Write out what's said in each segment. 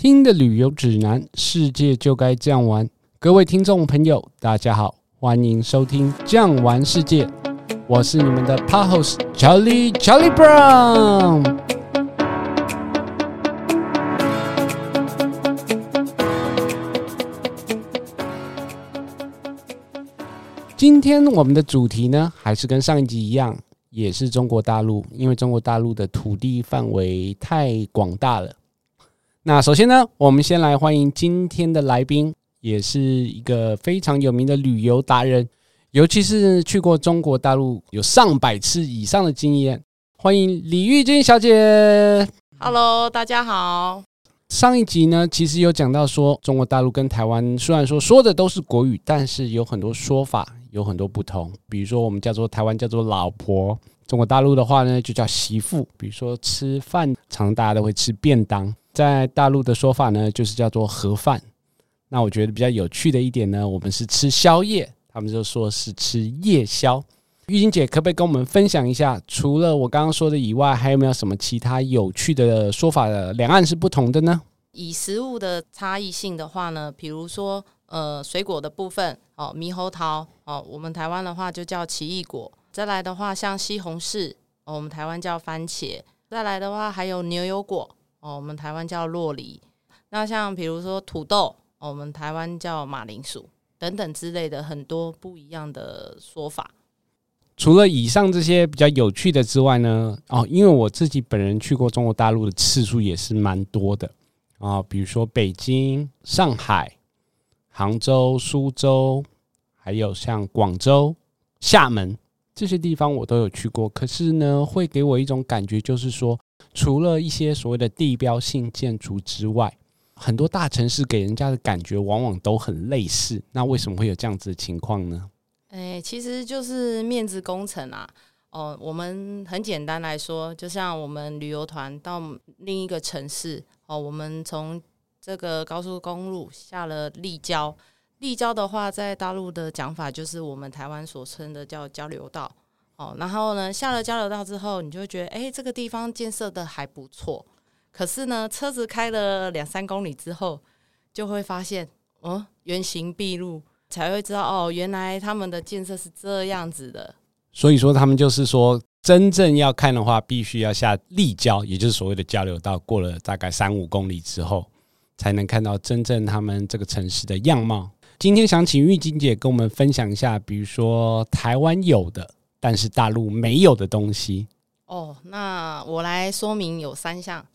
听的旅游指南，世界就该这样玩。各位听众朋友，大家好，欢迎收听《这样玩世界》，我是你们的 Pod host Charlie Charlie Brown。今天我们的主题呢，还是跟上一集一样，也是中国大陆，因为中国大陆的土地范围太广大了。那首先呢，我们先来欢迎今天的来宾，也是一个非常有名的旅游达人，尤其是去过中国大陆有上百次以上的经验。欢迎李玉君小姐。Hello，大家好。上一集呢，其实有讲到说，中国大陆跟台湾虽然说说的都是国语，但是有很多说法有很多不同。比如说，我们叫做台湾叫做老婆，中国大陆的话呢就叫媳妇。比如说吃饭，常常大家都会吃便当。在大陆的说法呢，就是叫做盒饭。那我觉得比较有趣的一点呢，我们是吃宵夜，他们就说是吃夜宵。玉晶姐可不可以跟我们分享一下，除了我刚刚说的以外，还有没有什么其他有趣的说法的？两岸是不同的呢？以食物的差异性的话呢，比如说呃，水果的部分哦，猕猴桃哦，我们台湾的话就叫奇异果。再来的话，像西红柿哦，我们台湾叫番茄。再来的话，还有牛油果。哦，我们台湾叫洛梨，那像比如说土豆，我们台湾叫马铃薯等等之类的很多不一样的说法。除了以上这些比较有趣的之外呢，哦，因为我自己本人去过中国大陆的次数也是蛮多的啊，比如说北京、上海、杭州、苏州，还有像广州、厦门这些地方我都有去过。可是呢，会给我一种感觉，就是说。除了一些所谓的地标性建筑之外，很多大城市给人家的感觉往往都很类似。那为什么会有这样子的情况呢？诶，其实就是面子工程啊。哦，我们很简单来说，就像我们旅游团到另一个城市，哦，我们从这个高速公路下了立交，立交的话，在大陆的讲法就是我们台湾所称的叫交流道。哦，然后呢，下了交流道之后，你就会觉得，哎，这个地方建设的还不错。可是呢，车子开了两三公里之后，就会发现，哦，原形毕露，才会知道，哦，原来他们的建设是这样子的。所以说，他们就是说，真正要看的话，必须要下立交，也就是所谓的交流道，过了大概三五公里之后，才能看到真正他们这个城市的样貌。今天想请玉晶姐跟我们分享一下，比如说台湾有的。但是大陆没有的东西哦，那我来说明有三项。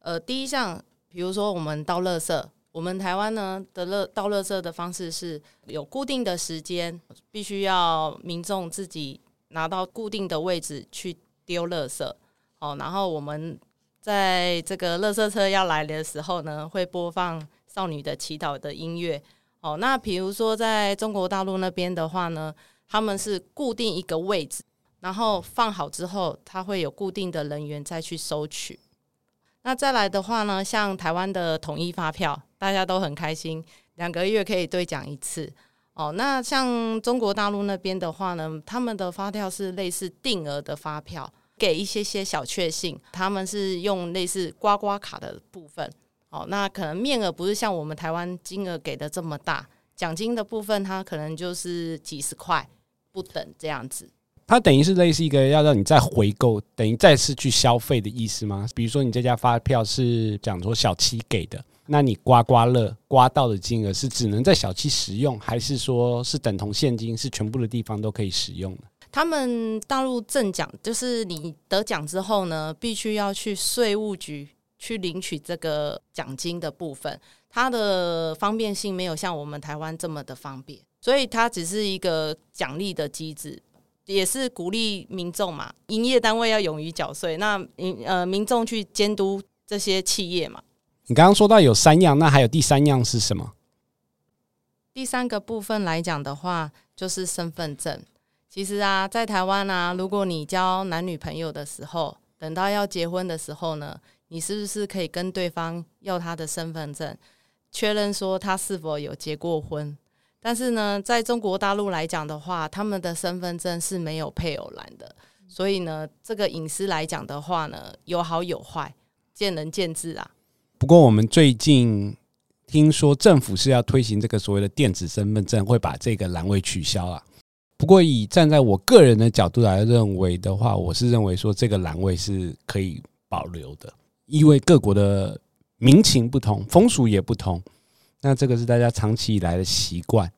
呃，第一项，比如说我们倒垃圾，我们台湾呢的垃倒垃圾的方式是有固定的时间，必须要民众自己拿到固定的位置去丢垃圾。哦，然后我们在这个垃圾车要来的时候呢，会播放少女的祈祷的音乐。哦，那比如说在中国大陆那边的话呢，他们是固定一个位置，然后放好之后，他会有固定的人员再去收取。那再来的话呢，像台湾的统一发票，大家都很开心，两个月可以兑奖一次。哦，那像中国大陆那边的话呢，他们的发票是类似定额的发票，给一些些小确幸。他们是用类似刮刮卡的部分。哦，那可能面额不是像我们台湾金额给的这么大，奖金的部分它可能就是几十块。不等这样子，它等于是类似一个要让你再回购，等于再次去消费的意思吗？比如说你这家发票是讲说小七给的，那你刮刮乐刮到的金额是只能在小七使用，还是说是等同现金，是全部的地方都可以使用的？他们大陆赠奖就是你得奖之后呢，必须要去税务局去领取这个奖金的部分，它的方便性没有像我们台湾这么的方便。所以它只是一个奖励的机制，也是鼓励民众嘛，营业单位要勇于缴税，那民呃民众去监督这些企业嘛。你刚刚说到有三样，那还有第三样是什么？第三个部分来讲的话，就是身份证。其实啊，在台湾啊，如果你交男女朋友的时候，等到要结婚的时候呢，你是不是可以跟对方要他的身份证，确认说他是否有结过婚？但是呢，在中国大陆来讲的话，他们的身份证是没有配偶栏的，所以呢，这个隐私来讲的话呢，有好有坏，见仁见智啊。不过我们最近听说政府是要推行这个所谓的电子身份证，会把这个栏位取消啊。不过以站在我个人的角度来认为的话，我是认为说这个栏位是可以保留的，因为各国的民情不同，风俗也不同。那这个是大家长期以来的习惯。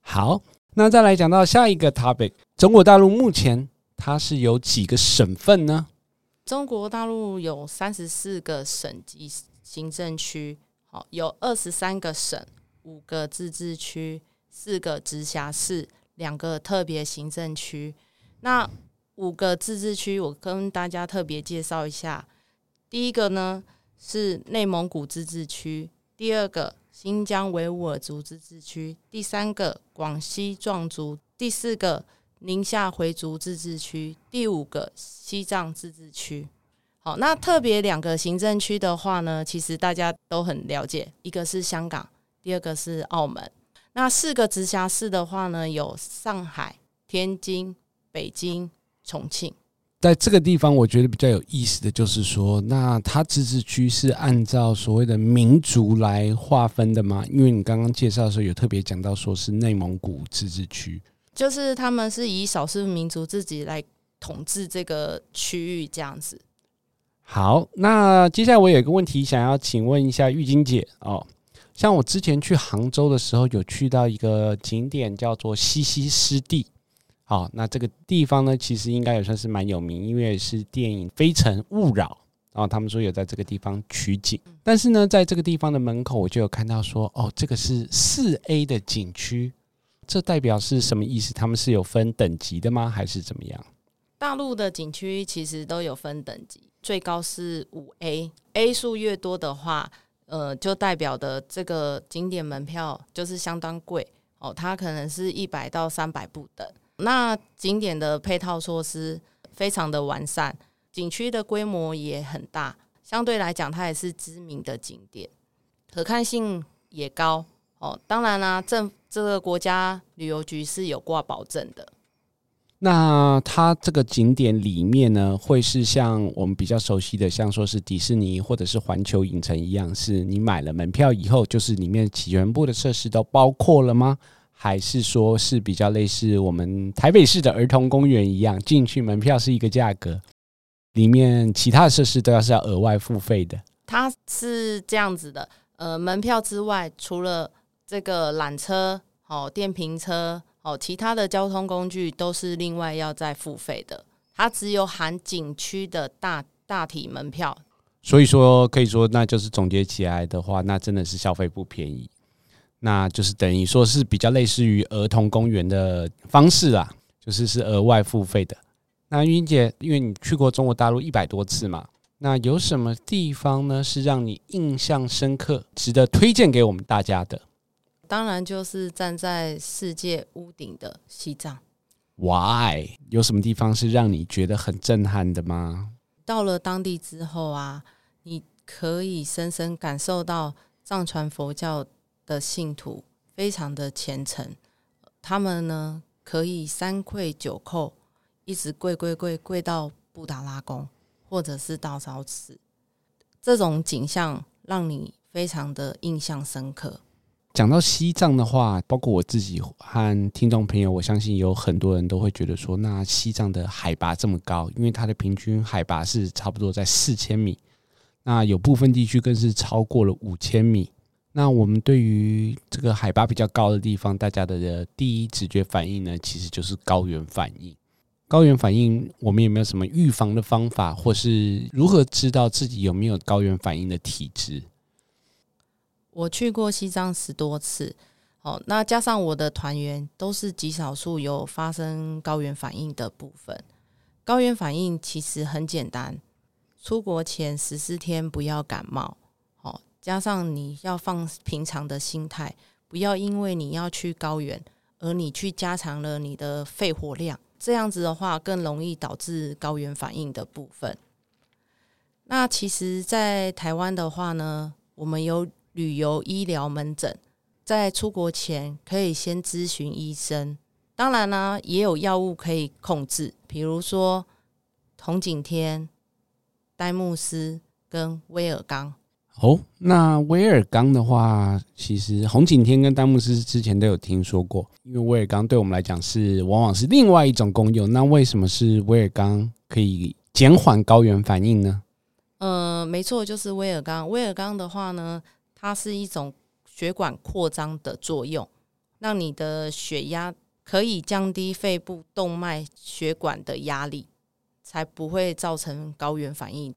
好，那再来讲到下一个 topic，中国大陆目前它是有几个省份呢？中国大陆有三十四个省级行政区，好，有二十三个省，五个自治区，四个直辖市，两个特别行政区。那五个自治区，我跟大家特别介绍一下。第一个呢是内蒙古自治区，第二个。新疆维吾尔族自治区，第三个广西壮族，第四个宁夏回族自治区，第五个西藏自治区。好，那特别两个行政区的话呢，其实大家都很了解，一个是香港，第二个是澳门。那四个直辖市的话呢，有上海、天津、北京、重庆。在这个地方，我觉得比较有意思的就是说，那它自治区是按照所谓的民族来划分的吗？因为你刚刚介绍的时候有特别讲到，说是内蒙古自治区，就是他们是以少数民族自己来统治这个区域这样子。好，那接下来我有一个问题想要请问一下玉晶姐哦，像我之前去杭州的时候，有去到一个景点叫做西溪湿地。好，那这个地方呢，其实应该也算是蛮有名，因为是电影《非诚勿扰》，然后他们说有在这个地方取景。但是呢，在这个地方的门口，我就有看到说，哦，这个是四 A 的景区，这代表是什么意思？他们是有分等级的吗？还是怎么样？大陆的景区其实都有分等级，最高是五 A，A 数越多的话，呃，就代表的这个景点门票就是相当贵哦，它可能是一百到三百不等。那景点的配套措施非常的完善，景区的规模也很大，相对来讲，它也是知名的景点，可看性也高哦。当然啦、啊，政这个国家旅游局是有挂保证的。那它这个景点里面呢，会是像我们比较熟悉的，像说是迪士尼或者是环球影城一样，是你买了门票以后，就是里面全部的设施都包括了吗？还是说是比较类似我们台北市的儿童公园一样，进去门票是一个价格，里面其他的设施都要是要额外付费的。它是这样子的，呃，门票之外，除了这个缆车、哦电瓶车、哦其他的交通工具都是另外要再付费的。它只有含景区的大大体门票。所以说，可以说那就是总结起来的话，那真的是消费不便宜。那就是等于说是比较类似于儿童公园的方式啦，就是是额外付费的。那云姐，因为你去过中国大陆一百多次嘛，那有什么地方呢是让你印象深刻、值得推荐给我们大家的？当然就是站在世界屋顶的西藏。Why？有什么地方是让你觉得很震撼的吗？到了当地之后啊，你可以深深感受到藏传佛教。的信徒非常的虔诚，他们呢可以三跪九叩，一直跪跪跪跪到布达拉宫或者是大昭寺，这种景象让你非常的印象深刻。讲到西藏的话，包括我自己和听众朋友，我相信有很多人都会觉得说，那西藏的海拔这么高，因为它的平均海拔是差不多在四千米，那有部分地区更是超过了五千米。那我们对于这个海拔比较高的地方，大家的第一直觉反应呢，其实就是高原反应。高原反应，我们有没有什么预防的方法，或是如何知道自己有没有高原反应的体质？我去过西藏十多次，哦，那加上我的团员都是极少数有发生高原反应的部分。高原反应其实很简单，出国前十四天不要感冒。加上你要放平常的心态，不要因为你要去高原，而你去加强了你的肺活量，这样子的话更容易导致高原反应的部分。那其实，在台湾的话呢，我们有旅游医疗门诊，在出国前可以先咨询医生。当然呢，也有药物可以控制，比如说红景天、丹木斯跟威尔刚。哦，那威尔刚的话，其实红景天跟丹木斯之前都有听说过，因为威尔刚对我们来讲是往往是另外一种功用。那为什么是威尔刚可以减缓高原反应呢？呃，没错，就是威尔刚。威尔刚的话呢，它是一种血管扩张的作用，让你的血压可以降低肺部动脉血管的压力，才不会造成高原反应。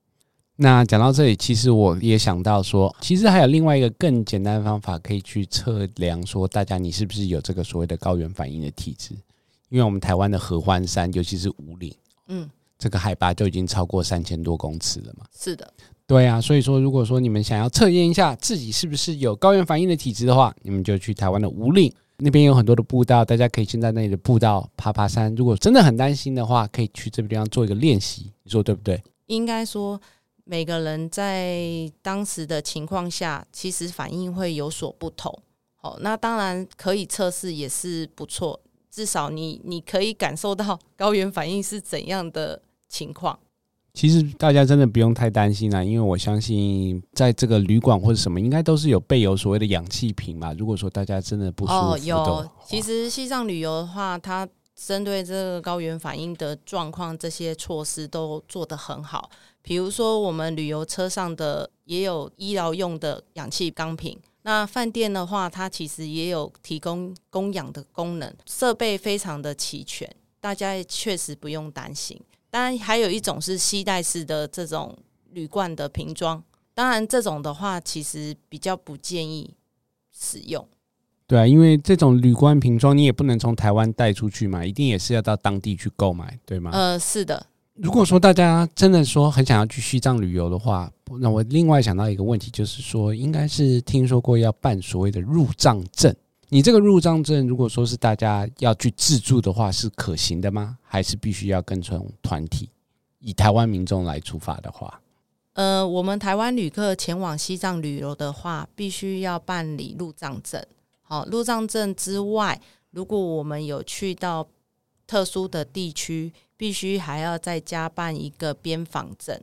那讲到这里，其实我也想到说，其实还有另外一个更简单的方法可以去测量，说大家你是不是有这个所谓的高原反应的体质？因为我们台湾的合欢山，尤其是五岭，嗯，这个海拔就已经超过三千多公尺了嘛。是的，对啊。所以说，如果说你们想要测验一下自己是不是有高原反应的体质的话，你们就去台湾的五岭那边有很多的步道，大家可以先在那里的步道爬爬山。如果真的很担心的话，可以去这个地方做一个练习，你说对不对？应该说。每个人在当时的情况下，其实反应会有所不同。好，那当然可以测试也是不错，至少你你可以感受到高原反应是怎样的情况。其实大家真的不用太担心啦，因为我相信在这个旅馆或者什么，应该都是有备有所谓的氧气瓶嘛。如果说大家真的不舒服，有。其实西藏旅游的话，它针对这个高原反应的状况，这些措施都做得很好。比如说，我们旅游车上的也有医疗用的氧气钢瓶。那饭店的话，它其实也有提供供氧的功能，设备非常的齐全，大家也确实不用担心。当然，还有一种是携带式的这种铝罐的瓶装，当然这种的话，其实比较不建议使用。对啊，因为这种铝罐瓶装，你也不能从台湾带出去嘛，一定也是要到当地去购买，对吗？呃，是的。如果说大家真的说很想要去西藏旅游的话，那我另外想到一个问题，就是说，应该是听说过要办所谓的入藏证。你这个入藏证，如果说是大家要去自助的话，是可行的吗？还是必须要跟从团体？以台湾民众来出发的话，呃，我们台湾旅客前往西藏旅游的话，必须要办理入藏证。好，入藏证之外，如果我们有去到特殊的地区。必须还要再加办一个边防证。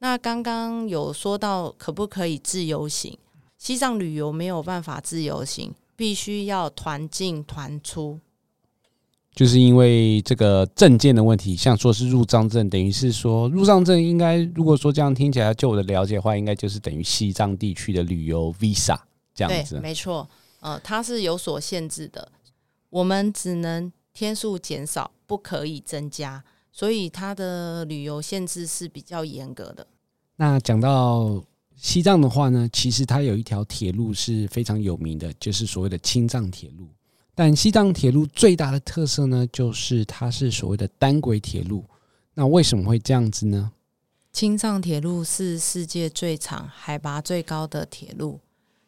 那刚刚有说到可不可以自由行？西藏旅游没有办法自由行，必须要团进团出。就是因为这个证件的问题，像说是入藏证，等于是说入藏证应该，如果说这样听起来，就我的了解的话，应该就是等于西藏地区的旅游 visa 这样子。没错，呃，它是有所限制的，我们只能天数减少，不可以增加。所以它的旅游限制是比较严格的。那讲到西藏的话呢，其实它有一条铁路是非常有名的，就是所谓的青藏铁路。但西藏铁路最大的特色呢，就是它是所谓的单轨铁路。那为什么会这样子呢？青藏铁路是世界最长、海拔最高的铁路，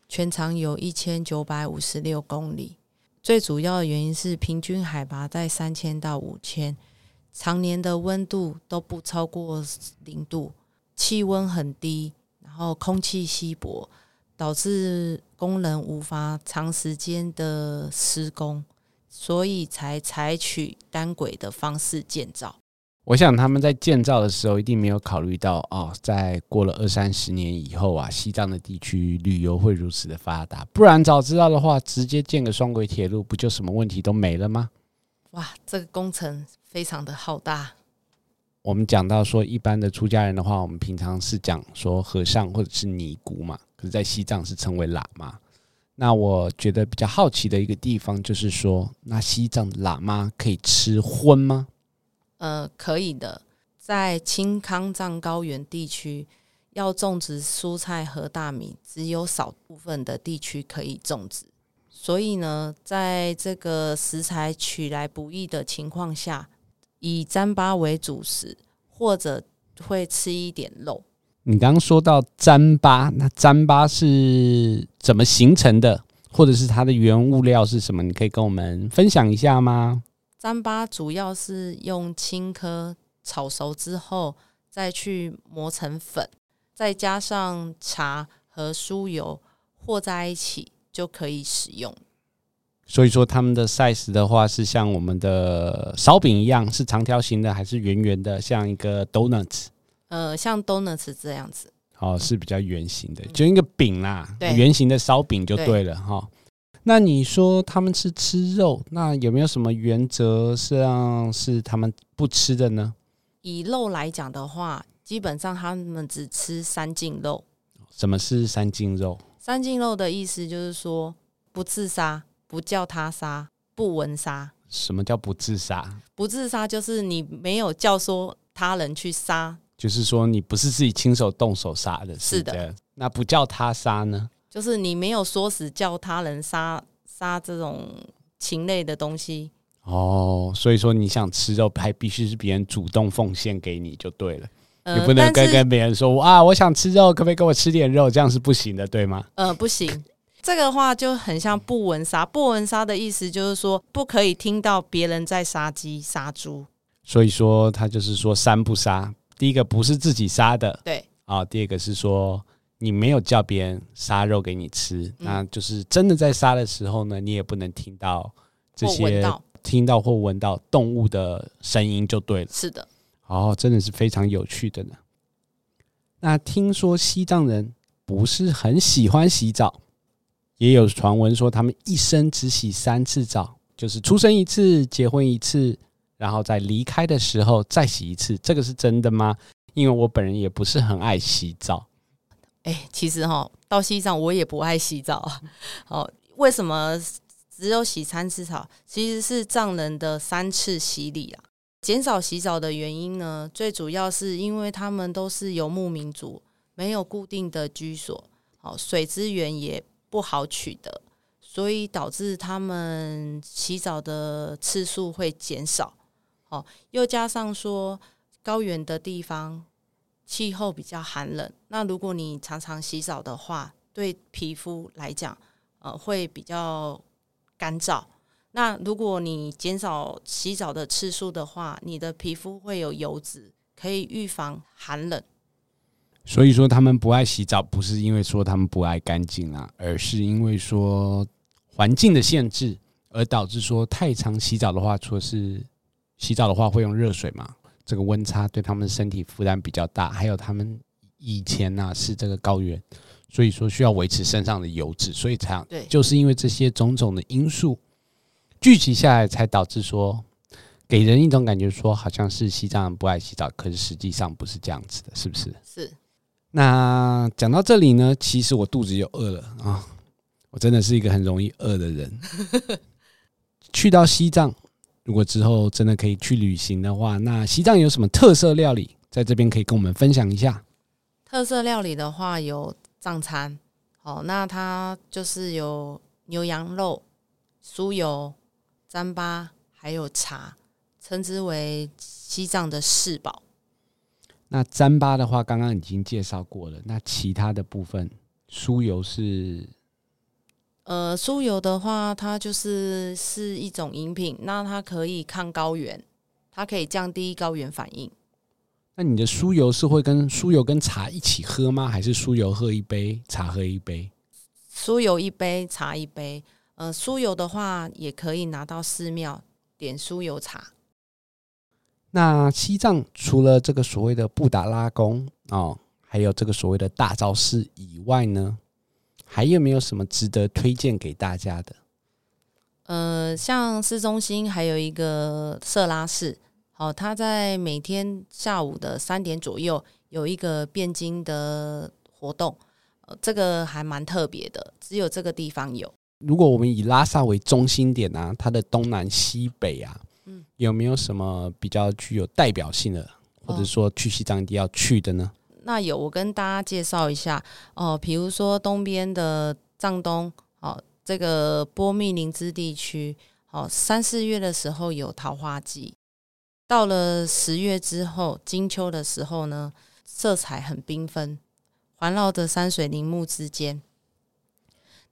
全长有一千九百五十六公里。最主要的原因是平均海拔在三千到五千。常年的温度都不超过零度，气温很低，然后空气稀薄，导致工人无法长时间的施工，所以才采取单轨的方式建造。我想他们在建造的时候一定没有考虑到哦，在过了二三十年以后啊，西藏的地区旅游会如此的发达，不然早知道的话，直接建个双轨铁路，不就什么问题都没了吗？哇，这个工程。非常的浩大。我们讲到说，一般的出家人的话，我们平常是讲说和尚或者是尼姑嘛，可是，在西藏是称为喇嘛。那我觉得比较好奇的一个地方就是说，那西藏喇嘛可以吃荤吗？呃，可以的。在青康藏高原地区，要种植蔬菜和大米，只有少部分的地区可以种植。所以呢，在这个食材取来不易的情况下，以糌粑为主食，或者会吃一点肉。你刚刚说到糌粑，那糌粑是怎么形成的，或者是它的原物料是什么？你可以跟我们分享一下吗？糌粑主要是用青稞炒熟之后，再去磨成粉，再加上茶和酥油和在一起就可以使用。所以说，他们的 size 的话是像我们的烧饼一样，是长条形的还是圆圆的，像一个 donuts？呃，像 donuts 这样子。哦，是比较圆形的，就一个饼啦，圆形的烧饼就对了哈、哦。那你说他们是吃肉，那有没有什么原则上是他们不吃的呢？以肉来讲的话，基本上他们只吃三净肉。什么是三净肉？三净肉的意思就是说，不自杀，不叫他杀，不闻杀。什么叫不自杀？不自杀就是你没有教唆他人去杀，就是说你不是自己亲手动手杀的。是的。那不叫他杀呢？就是你没有说死叫他人杀杀这种禽类的东西。哦，所以说你想吃肉，还必须是别人主动奉献给你就对了。你、呃、不能跟跟别人说啊，我想吃肉，可不可以给我吃点肉？这样是不行的，对吗？呃，不行。这个话就很像不闻杀。不闻杀的意思就是说，不可以听到别人在杀鸡杀猪。所以说，他就是说三不杀。第一个不是自己杀的，对啊。第二个是说你没有叫别人杀肉给你吃，嗯、那就是真的在杀的时候呢，你也不能听到这些听到或闻到动物的声音就对了。是的。哦，真的是非常有趣的呢。那听说西藏人不是很喜欢洗澡。也有传闻说，他们一生只洗三次澡，就是出生一次、结婚一次，然后在离开的时候再洗一次。这个是真的吗？因为我本人也不是很爱洗澡。哎，其实哈，到西藏我也不爱洗澡啊。哦，为什么只有洗三次澡？其实是藏人的三次洗礼啊。减少洗澡的原因呢，最主要是因为他们都是游牧民族，没有固定的居所，哦，水资源也。不好取得，所以导致他们洗澡的次数会减少。哦，又加上说高原的地方气候比较寒冷，那如果你常常洗澡的话，对皮肤来讲，呃，会比较干燥。那如果你减少洗澡的次数的话，你的皮肤会有油脂，可以预防寒冷。所以说他们不爱洗澡，不是因为说他们不爱干净啊，而是因为说环境的限制，而导致说太常洗澡的话，除了是洗澡的话会用热水嘛，这个温差对他们身体负担比较大，还有他们以前呢、啊、是这个高原，所以说需要维持身上的油脂，所以才对，就是因为这些种种的因素聚集下来，才导致说给人一种感觉说好像是西藏人不爱洗澡，可是实际上不是这样子的，是不是？是。那讲到这里呢，其实我肚子又饿了啊！我真的是一个很容易饿的人。去到西藏，如果之后真的可以去旅行的话，那西藏有什么特色料理，在这边可以跟我们分享一下？特色料理的话，有藏餐，哦，那它就是有牛羊肉、酥油、糌粑，还有茶，称之为西藏的四宝。那糌粑的话，刚刚已经介绍过了。那其他的部分，酥油是，呃，酥油的话，它就是是一种饮品，那它可以抗高原，它可以降低高原反应。那你的酥油是会跟酥油跟茶一起喝吗？还是酥油喝一杯，茶喝一杯？酥油一杯，茶一杯。呃，酥油的话，也可以拿到寺庙点酥油茶。那西藏除了这个所谓的布达拉宫哦，还有这个所谓的大昭寺以外呢，还有没有什么值得推荐给大家的？呃，像市中心还有一个色拉寺，好，它在每天下午的三点左右有一个辩经的活动，呃，这个还蛮特别的，只有这个地方有。如果我们以拉萨为中心点啊，它的东南西北啊。嗯有没有什么比较具有代表性的，或者说去西藏一定要去的呢？那有，我跟大家介绍一下哦。比如说东边的藏东，哦，这个波密林芝地区，哦，三四月的时候有桃花季，到了十月之后，金秋的时候呢，色彩很缤纷，环绕着山水林木之间。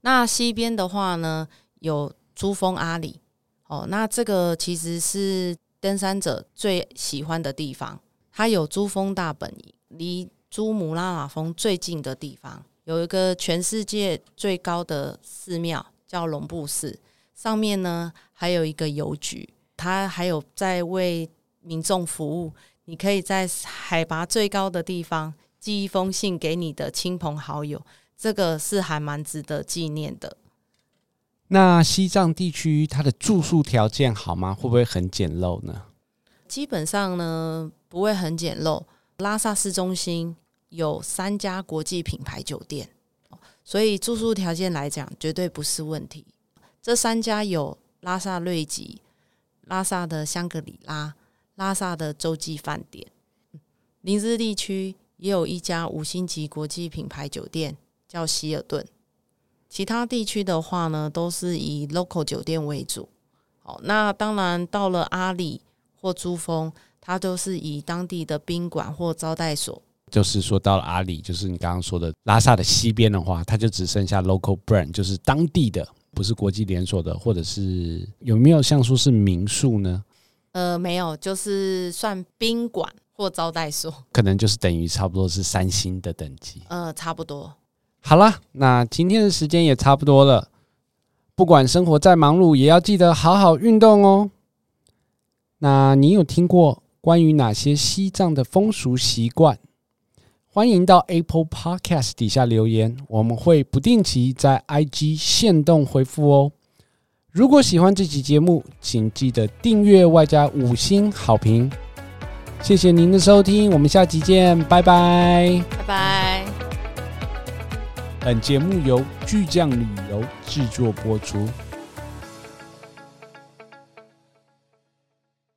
那西边的话呢，有珠峰阿里。哦，那这个其实是登山者最喜欢的地方。它有珠峰大本营，离珠穆朗玛峰最近的地方，有一个全世界最高的寺庙叫龙布寺，上面呢还有一个邮局，它还有在为民众服务。你可以在海拔最高的地方寄一封信给你的亲朋好友，这个是还蛮值得纪念的。那西藏地区它的住宿条件好吗？会不会很简陋呢？基本上呢，不会很简陋。拉萨市中心有三家国际品牌酒店，所以住宿条件来讲绝对不是问题。这三家有拉萨瑞吉、拉萨的香格里拉、拉萨的洲际饭店。林芝地区也有一家五星级国际品牌酒店，叫希尔顿。其他地区的话呢，都是以 local 酒店为主。好，那当然到了阿里或珠峰。它都是以当地的宾馆或招待所，就是说到了阿里，就是你刚刚说的拉萨的西边的话，它就只剩下 local brand，就是当地的，不是国际连锁的，或者是有没有像说是民宿呢？呃，没有，就是算宾馆或招待所，可能就是等于差不多是三星的等级。呃，差不多。好了，那今天的时间也差不多了，不管生活再忙碌，也要记得好好运动哦。那你有听过？关于哪些西藏的风俗习惯，欢迎到 Apple Podcast 底下留言，我们会不定期在 IG 限动回复哦。如果喜欢这期节目，请记得订阅外加五星好评。谢谢您的收听，我们下期见，拜拜，拜拜。本节目由巨匠旅游制作播出。